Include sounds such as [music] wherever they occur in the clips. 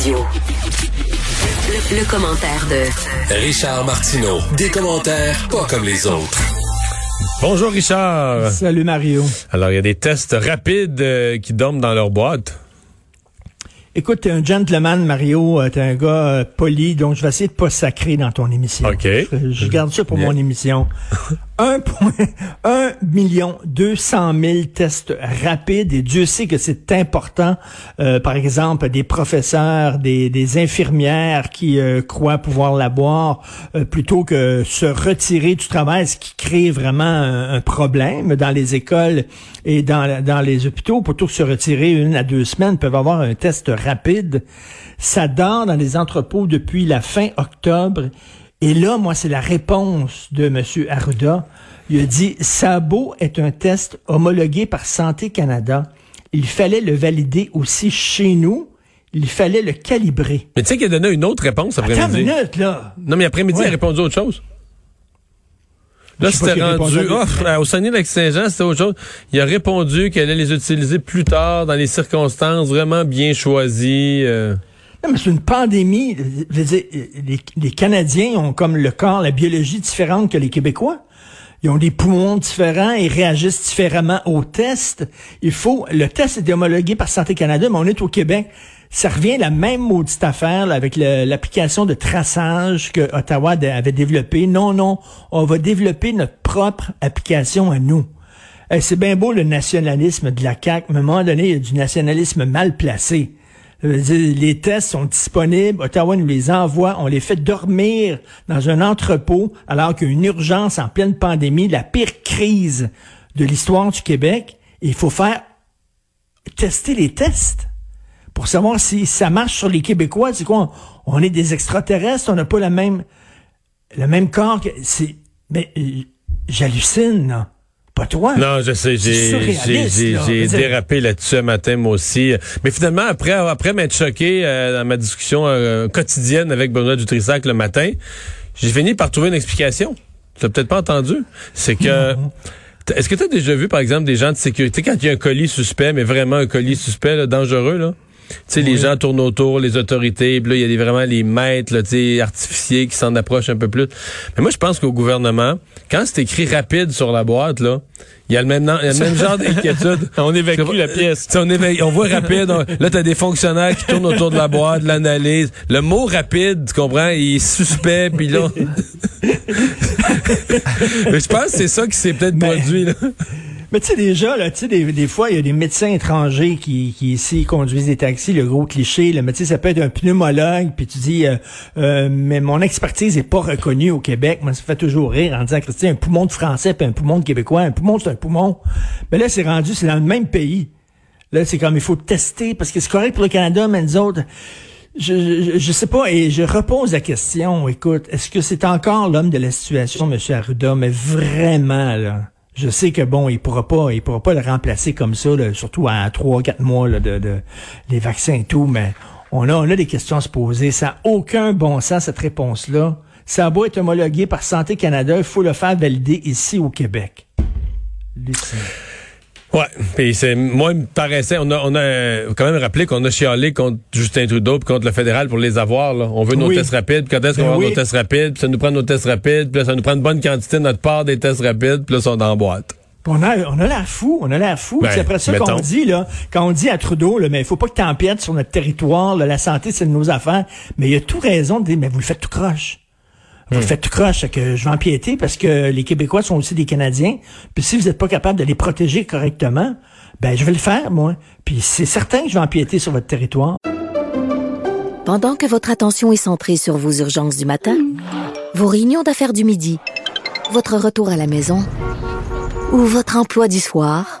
Radio. Le, le commentaire de Richard Martineau. Des commentaires pas comme les autres. Bonjour Richard. Salut Mario. Alors, il y a des tests rapides euh, qui dorment dans leur boîte. Écoute, t'es un gentleman, Mario. Euh, T'es un gars euh, poli, donc je vais essayer de pas sacrer dans ton émission. OK. Je, je garde ça pour Bien. mon émission. [laughs] 1 million 200 000 tests rapides et Dieu sait que c'est important. Euh, par exemple, des professeurs, des, infirmières qui euh, croient pouvoir l'avoir euh, plutôt que se retirer du travail, ce qui crée vraiment un, problème dans les écoles et dans, dans les hôpitaux. Plutôt que se retirer une à deux semaines, peuvent avoir un test rapide. Ça dort dans les entrepôts depuis la fin octobre. Et là, moi, c'est la réponse de M. Arruda. Il a dit, Sabo est un test homologué par Santé Canada. Il fallait le valider aussi chez nous. Il fallait le calibrer. Mais tu sais qu'il a donné une autre réponse Attends une après-midi. minute, là. Non, mais après-midi, Ouais. il a répondu autre chose. Là, c'était rendu. à- au Saguenay-Lac-Saint-Jean, c'était autre chose. Il a répondu qu'elle allait les utiliser plus tard, dans les circonstances vraiment bien choisies. euh. Non, mais c'est une pandémie. Je veux dire, les, Canadiens ont comme le corps, la biologie différente que les Québécois. Ils ont des poumons différents, ils réagissent différemment aux tests. Il faut, le test est homologué par Santé Canada, mais on est au Québec. Ça revient à la même maudite affaire là, avec l'application de traçage que Ottawa avait développé. Non, non, on va développer notre propre application à nous. Eh, c'est bien beau le nationalisme de la CAQ, mais à un moment donné, il y a du nationalisme mal placé. Dire, Les tests sont disponibles, Ottawa nous les envoie, on les fait dormir dans un entrepôt alors qu'il y a une urgence en pleine pandémie, la pire crise de l'histoire du Québec. Il faut faire tester les tests pour savoir si ça marche sur les Québécois. C'est quoi? On, est des extraterrestres, on n'a pas la même, le même corps que, c'est, mais, euh, j'hallucine. Pas toi. Non, je sais, j'ai dérapé là-dessus un matin, moi aussi. Mais finalement, après, après m'être choqué euh, dans ma discussion euh, quotidienne avec Benoît Dutrissac le matin, j'ai fini par trouver une explication. Tu l'as peut-être pas entendu. C'est que... Est-ce que tu as déjà vu, par exemple, des gens de sécurité, quand il y a un colis suspect, mais vraiment un colis suspect, là, dangereux, là? Tu sais, les gens tournent autour, les autorités, puis là, il y a des, vraiment les maîtres, là, tu sais, artificiers qui s'en approchent un peu plus. Mais moi, je pense qu'au gouvernement, quand c'est écrit rapide sur la boîte, là, il y a le même, il y a le même genre d'inquiétude. [laughs] On évacue la pièce. On, on voit rapide. on- là, t'as des fonctionnaires qui tournent autour de la boîte, l'analyse. Le mot rapide, tu comprends, il est suspect, puis là... [laughs] [laughs] Mais je pense que c'est ça qui s'est peut-être Mais- produit, là. Mais tu sais, déjà, là, tu sais, des, des fois, il y a des médecins étrangers qui, qui ici conduisent des taxis, le gros cliché, le médecin, ça peut être un pneumologue, puis tu dis, euh, euh, mais mon expertise est pas reconnue au Québec. Moi, ça fait toujours rire en disant, Christian, un poumon de français, puis un poumon de québécois. Un poumon, c'est un poumon. Mais là, c'est rendu, c'est dans le même pays. Là, c'est comme, il faut tester, parce que c'est correct pour le Canada, mais nous autres, je, je, je sais pas, et je repose la question, écoute, est-ce que c'est encore l'homme de la situation, M. Arruda, mais vraiment, là, je sais que bon, il pourra pas, il pourra pas le remplacer comme ça, surtout à trois, quatre mois là, de, de les vaccins et tout, mais on a, on a des questions à se poser. Ça n'a aucun bon sens, cette réponse-là. Ça a être homologué par Santé Canada, il faut le faire valider ici au Québec. Ouais, puis c'est moi il me paraissait on a on a quand même rappelé qu'on a chialé contre Justin Trudeau puis contre le fédéral pour les avoir là. On veut nos Oui. tests rapides, puis quand est-ce qu'on Ben va avoir nos tests rapides, puis ça nous prend nos tests rapides, puis là, ça nous prend une bonne quantité de notre part des tests rapides, puis là sont en boîte. On a, on a l'air fou, on a l'air fou. Ben, c'est après ça qu'on dit, là, quand on dit à Trudeau, là, mais il faut pas que t'empiètes sur notre territoire, là, la santé, c'est de nos affaires. Mais il a tout raison de dire, mais vous le faites tout croche. Vous Hmm. faites tout croche, c'est que je vais empiéter parce que les Québécois sont aussi des Canadiens. Puis si vous n'êtes pas capable de les protéger correctement, ben je vais le faire, moi. Puis c'est certain que je vais empiéter sur votre territoire. Pendant que votre attention est centrée sur vos urgences du matin, vos réunions d'affaires du midi, votre retour à la maison ou votre emploi du soir,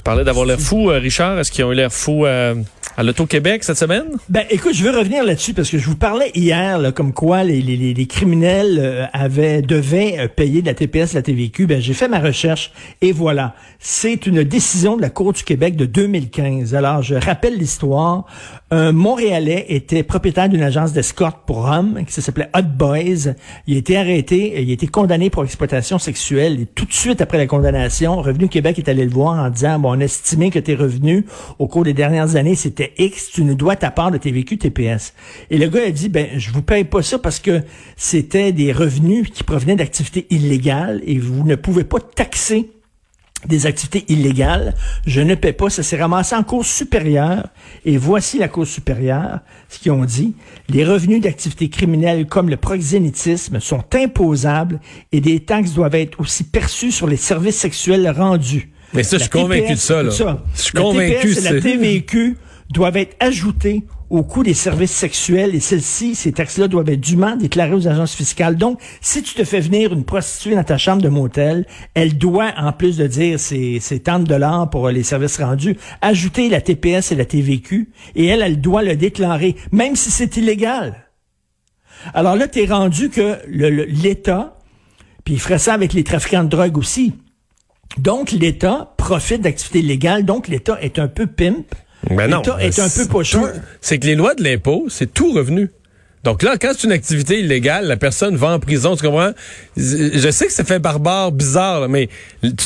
Tu parlais d'avoir l'air fou, euh, Richard. Est-ce qu'ils ont eu l'air fou euh, à l'Auto-Québec cette semaine? Ben, écoute, je veux revenir là-dessus parce que je vous parlais hier, là, comme quoi les, les, les criminels euh, avaient devaient euh, payer de la TPS, la TVQ. Ben, j'ai fait ma recherche et voilà, c'est une décision de la Cour du Québec de 2015. Alors, je rappelle l'histoire. Un Montréalais était propriétaire d'une agence d'escorte pour hommes qui s'appelait Hot Boys. Il a été arrêté, il a été condamné pour exploitation sexuelle et tout de suite après la condamnation, Revenu Québec est allé le voir en disant, on a estimé que tes revenus au cours des dernières années, c'était X, tu nous dois ta part de TVQ TPS. Et le gars a dit, ben, je vous paye pas ça parce que c'était des revenus qui provenaient d'activités illégales et vous ne pouvez pas taxer des activités illégales. Je ne paie pas. Ça s'est ramassé en cours supérieure. Et voici la cause supérieure, ce qu'ils ont dit. Les revenus d'activités criminelles comme le proxénétisme sont imposables et des taxes doivent être aussi perçues sur les services sexuels rendus. Mais ça, je suis convaincu TPS, de ça, là. écoute Je suis La convaincu, TPS et la TVQ doivent être ajoutées au coût des services sexuels et celles-ci, ces taxes-là doivent être dûment déclarées aux agences fiscales. Donc, si tu te fais venir une prostituée dans ta chambre de motel, elle doit, en plus de dire ses, ses tant de dollars pour les services rendus, ajouter la TPS et la TVQ et elle, elle doit le déclarer, même si c'est illégal. Alors là, t'es rendu que le- le- l'État, puis il ferait ça avec les trafiquants de drogue aussi. Donc, l'État profite d'activités illégales. Donc, l'État est un peu pimp. Ben non. L'État est un peu pochon. C'est que les lois de l'impôt, c'est tout revenu. Donc là, quand c'est une activité illégale, la personne va en prison, tu comprends? Je sais que ça fait barbare, bizarre, mais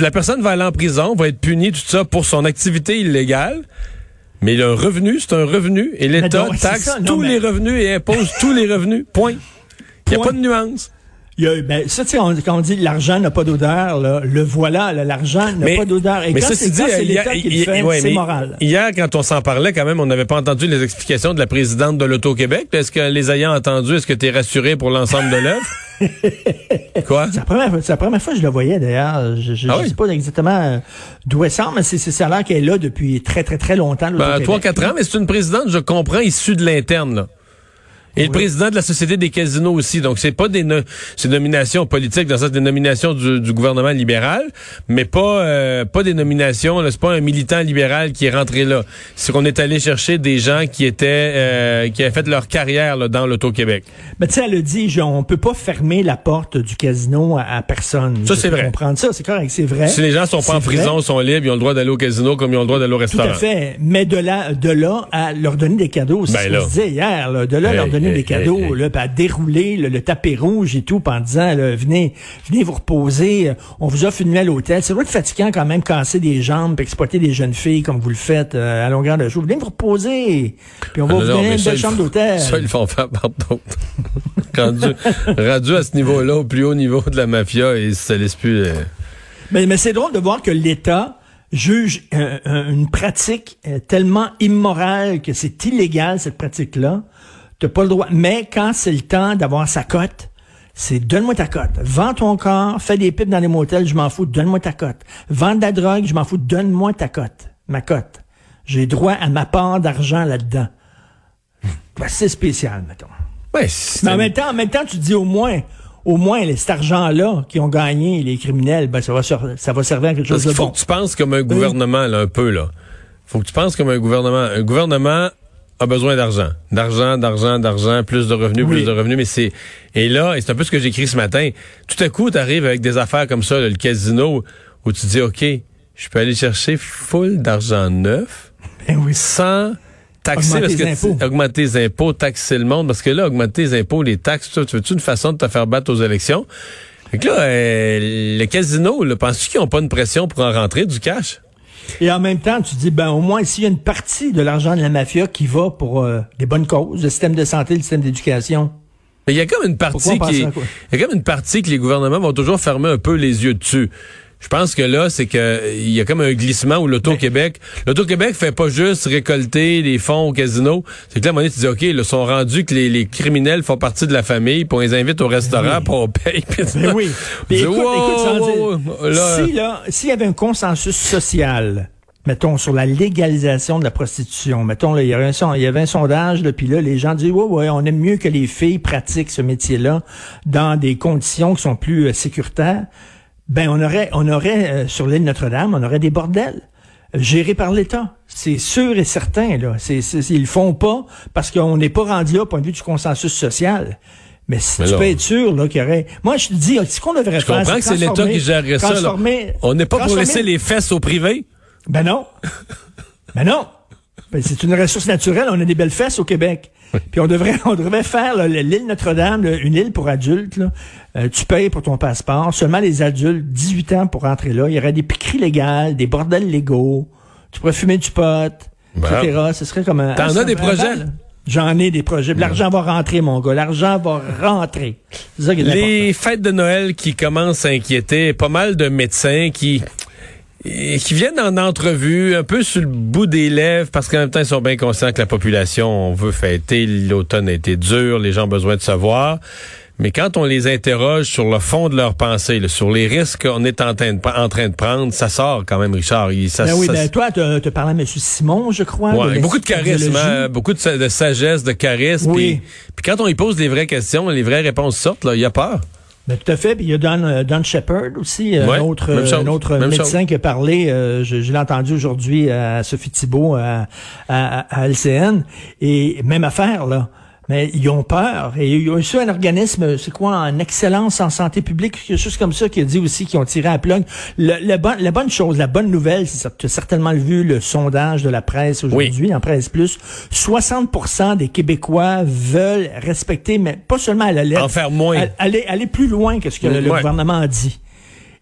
la personne va aller en prison, va être punie, tout ça, pour son activité illégale. Mais le revenu, c'est un revenu. Et l'État taxe ça, non, tous mais- les revenus et impose tous les revenus. Point. Il n'y a pas de nuance. Il y a, ben, ça, tu sais, on- quand on dit l'argent n'a pas d'odeur, là, le voilà, là, l'argent n'a pas d'odeur. Et mais quand ça, c'est l'État qui le a- fait, ouais, c'est moral. Hier, quand on s'en parlait, quand même, on n'avait pas entendu les explications de la présidente de l'Auto-Québec. Est-ce que les ayant entendus, est-ce que tu es rassuré pour l'ensemble de l'œuvre? [laughs] Quoi? C'est la, la première fois que je le voyais, d'ailleurs. Je ne Ah oui? sais pas exactement euh, d'où elle sort, mais c'est, ça a l'air qu'elle est là depuis très, très, très longtemps. Ben, l'Auto-Québec. 3-4 ans, mais c'est une présidente, je comprends, issue de l'interne, Et le président de la Société des casinos aussi. Donc, c'est pas des no- c'est des nominations politiques, dans le sens des nominations du, du gouvernement libéral, mais pas euh, pas des nominations, c'est pas un militant libéral qui est rentré là. C'est qu'on est allé chercher des gens qui étaient euh, qui avaient fait leur carrière là, dans l'Auto-Québec. Mais tu sais, elle a dit, genre, on peut pas fermer la porte du casino à, à personne. Ça, c'est vrai. comprendre ça, c'est correct, c'est vrai. Si les gens sont pas en vrai. prison, sont libres, ils ont le droit d'aller au casino comme ils ont le droit d'aller au Tout restaurant. à fait. Mais de là, de là à leur donner des cadeaux, c'est Ben ce qu'on se disait hier, là, de là Hey, leur donner hey, des cadeaux, hey, hey. là, puis à dérouler le, le tapis rouge et tout, puis en disant, là, venez, venez vous reposer, euh, on vous offre une nuit à l'hôtel. C'est vrai que fatigant quand même casser des jambes, puis exploiter des jeunes filles comme vous le faites euh, à longueur de jour. Venez vous reposer, puis on va Ah, vous donner une belle chambre d'hôtel. Ça, ils le font faire par d'autres. [laughs] rendu, rendu à ce niveau-là, au plus haut niveau de la mafia, et ça laisse plus... euh, Mais, mais c'est drôle de voir que l'État juge euh, euh, une pratique euh, tellement immorale que c'est illégal, cette pratique-là. T'as pas le droit. Mais quand c'est le temps d'avoir sa cote, c'est donne-moi ta cote. Vends ton corps, fais des pipes dans les motels, je m'en fous, donne-moi ta cote. Vends de la drogue, je m'en fous, donne-moi ta cote. Ma cote. J'ai droit à ma part d'argent là-dedans. Ben, c'est spécial, mettons. Ouais, c'est- Mais en même temps, en même temps, tu te dis au moins, au moins, les- cet argent-là qui ont gagné, les criminels, ben, ça va, ça va servir à quelque Parce chose de qu'il faut bon. que tu penses comme un gouvernement, là, un peu, là. Faut que tu penses comme un gouvernement. Un gouvernement a besoin d'argent. D'argent, d'argent, d'argent, plus de revenus, Oui. plus de revenus, mais c'est... Et là, et c'est un peu ce que j'ai écrit ce matin, tout à coup, tu arrives avec des affaires comme ça, là, le casino, où tu dis, OK, je peux aller chercher full d'argent neuf, [laughs] Ben oui. sans taxer Augmenter parce que les augmenter les impôts, taxer le monde parce que là augmenter les impôts, les taxes, tu veux-tu une façon de te faire battre aux élections? Fait que là euh, le casino, penses-tu qu'ils ont pas une pression pour en rentrer du cash? Et en même temps, tu dis, ben, au moins, s'il y a une partie de l'argent de la mafia qui va pour euh, des bonnes causes, le système de santé, le système d'éducation. Mais il y a comme une partie qui il y a comme une partie que les gouvernements vont toujours fermer un peu les yeux dessus. Je pense que là, c'est que il y a comme un glissement où l'Auto-Québec, l'Auto-Québec fait pas juste récolter les fonds au casino. C'est que là, à un moment donné, tu dis, OK, là, sont rendus que les, les criminels font partie de la famille, puis on les invite au restaurant, puis on paye. puis Ben oui. Puis dis, écoute, wow, wow, là, si, là, s'il y avait un consensus social mettons, sur la légalisation de la prostitution. Mettons, là, il, y avait un, il y avait un sondage, puis là, les gens disent, ouais, ouais, on aime mieux que les filles pratiquent ce métier-là dans des conditions qui sont plus euh, sécuritaires. Ben, on aurait, on aurait, euh, sur l'île Notre-Dame, on aurait des bordels gérés par l'État. C'est sûr et certain, là. C'est, ils le font pas parce qu'on n'est pas rendu là au point de vue du consensus social. Mais si tu peux être sûr là, qu'il y aurait. Moi, je te dis, ce qu'on devrait faire. Je comprends que c'est l'État qui gérerait ça. On n'est pas pour laisser les fesses au privé. Ben non. [laughs] ben non. Ben, c'est une ressource naturelle. On a des belles fesses au Québec. Puis on devrait, [laughs] on devrait faire l'île Notre-Dame, une île pour adultes. Là. Euh, tu payes pour ton passeport. Seulement les adultes, 18 ans pour rentrer là. Il y aurait des piqueries légales, des bordels légaux. Tu pourrais fumer du pot, etc. Ce serait comme un... T'en as des projets? J'en ai des projets. L'argent va rentrer, mon gars. L'argent va rentrer. Ça qui est Les fêtes de Noël qui commencent à inquiéter pas mal de médecins qui et qui viennent en entrevue un peu sur le bout des lèvres parce qu'en même temps ils sont bien conscients que la population veut fêter, l'automne a été dur, les gens ont besoin de savoir. Mais quand on les interroge sur le fond de leur pensée, sur les risques qu'on est en train, de, en train de prendre, ça sort quand même, Richard. Il, ça, ben oui, ben toi, tu as parlé à M. Simon, je crois. Ouais, beaucoup de charisme, hein, beaucoup de, sagesse, de charisme. Oui. Puis, quand on y pose les vraies questions, les vraies réponses sortent, là, il y a peur. Ben, tout à fait. Puis il y a Don, euh, Don Shepard aussi, euh, un autre, un autre médecin qui a parlé, euh, je, l'ai entendu aujourd'hui à Sophie Thibault à, à, à, LCN. Et même affaire, là mais ils ont peur. Et il y a aussi un organisme, c'est quoi, en excellence en santé publique, quelque chose comme ça, qui a dit aussi qu'ils ont tiré à plug. Le, le bon, la bonne chose, la bonne nouvelle, c'est tu as certainement vu le sondage de la presse aujourd'hui, en Presse Plus, 60% des Québécois veulent respecter, mais pas seulement à la lettre. En faire moins. aller, aller plus loin que ce que le, gouvernement a dit.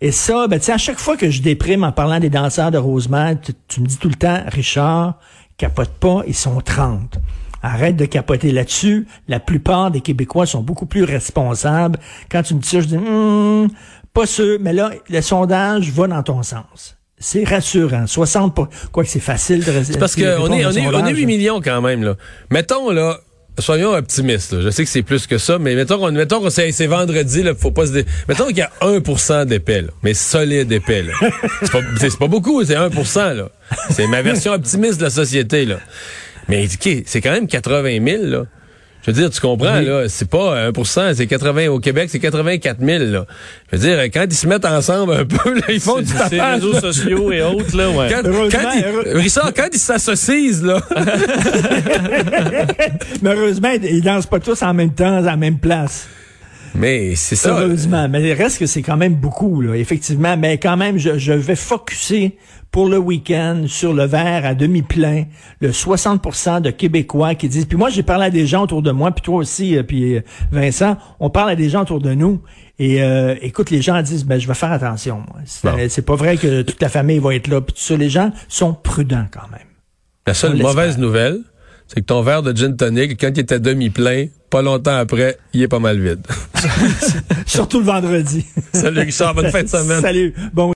Et ça, ben, à chaque fois que je déprime en parlant des danseurs de Rosemont, tu, tu me dis tout le temps, Richard, capote pas, ils sont 30. Arrête de capoter là-dessus. La plupart des Québécois sont beaucoup plus responsables. Quand tu me dis ça, je dis, hmm, pas sûr, mais là, le sondage va dans ton sens. C'est rassurant. 60 quoi que c'est facile de rester. parce qu'on est, on est, on est 8 millions quand même, là. Mettons, là, soyons optimistes. Je sais que c'est plus que ça, mais mettons qu'on mettons qu'on c'est, vendredi, là, faut pas se dé... Mettons qu'il y a 1% d'épais, mais solide épais. [laughs] C'est pas, c'est, pas beaucoup, c'est 1%. Là. C'est ma version optimiste de la société. Là. Mais c'est quand même 80 000, là. Je veux dire, tu comprends, là, c'est pas 1%, c'est 80 au Québec, c'est 84 000, là. Je veux dire, quand ils se mettent ensemble un [laughs] peu, là, ils font du tapage. réseaux sociaux et autres, là, ouais. Quand, quand ils, Richard, quand ils s'associent, là. [laughs] Mais heureusement, ils dansent pas tous en même temps, à la même place. Mais c'est ça. Heureusement. Mais reste que c'est quand même beaucoup, là, effectivement. Mais quand même, je, je vais focuser pour le week-end sur le verre à demi-plein, le 60% de Québécois qui disent, puis moi j'ai parlé à des gens autour de moi, puis toi aussi, euh, puis euh, Vincent, on parle à des gens autour de nous, et euh, écoute, les gens disent, ben je vais faire attention. C'est pas vrai que toute la famille va être là, puis tout ça, les gens sont prudents quand même. La seule mauvaise nouvelle, c'est que ton verre de gin tonic, quand il était demi-plein, pas longtemps après, il est pas mal vide. [laughs] Surtout le vendredi. Salut Richard, bonne fin de semaine. Salut. Bon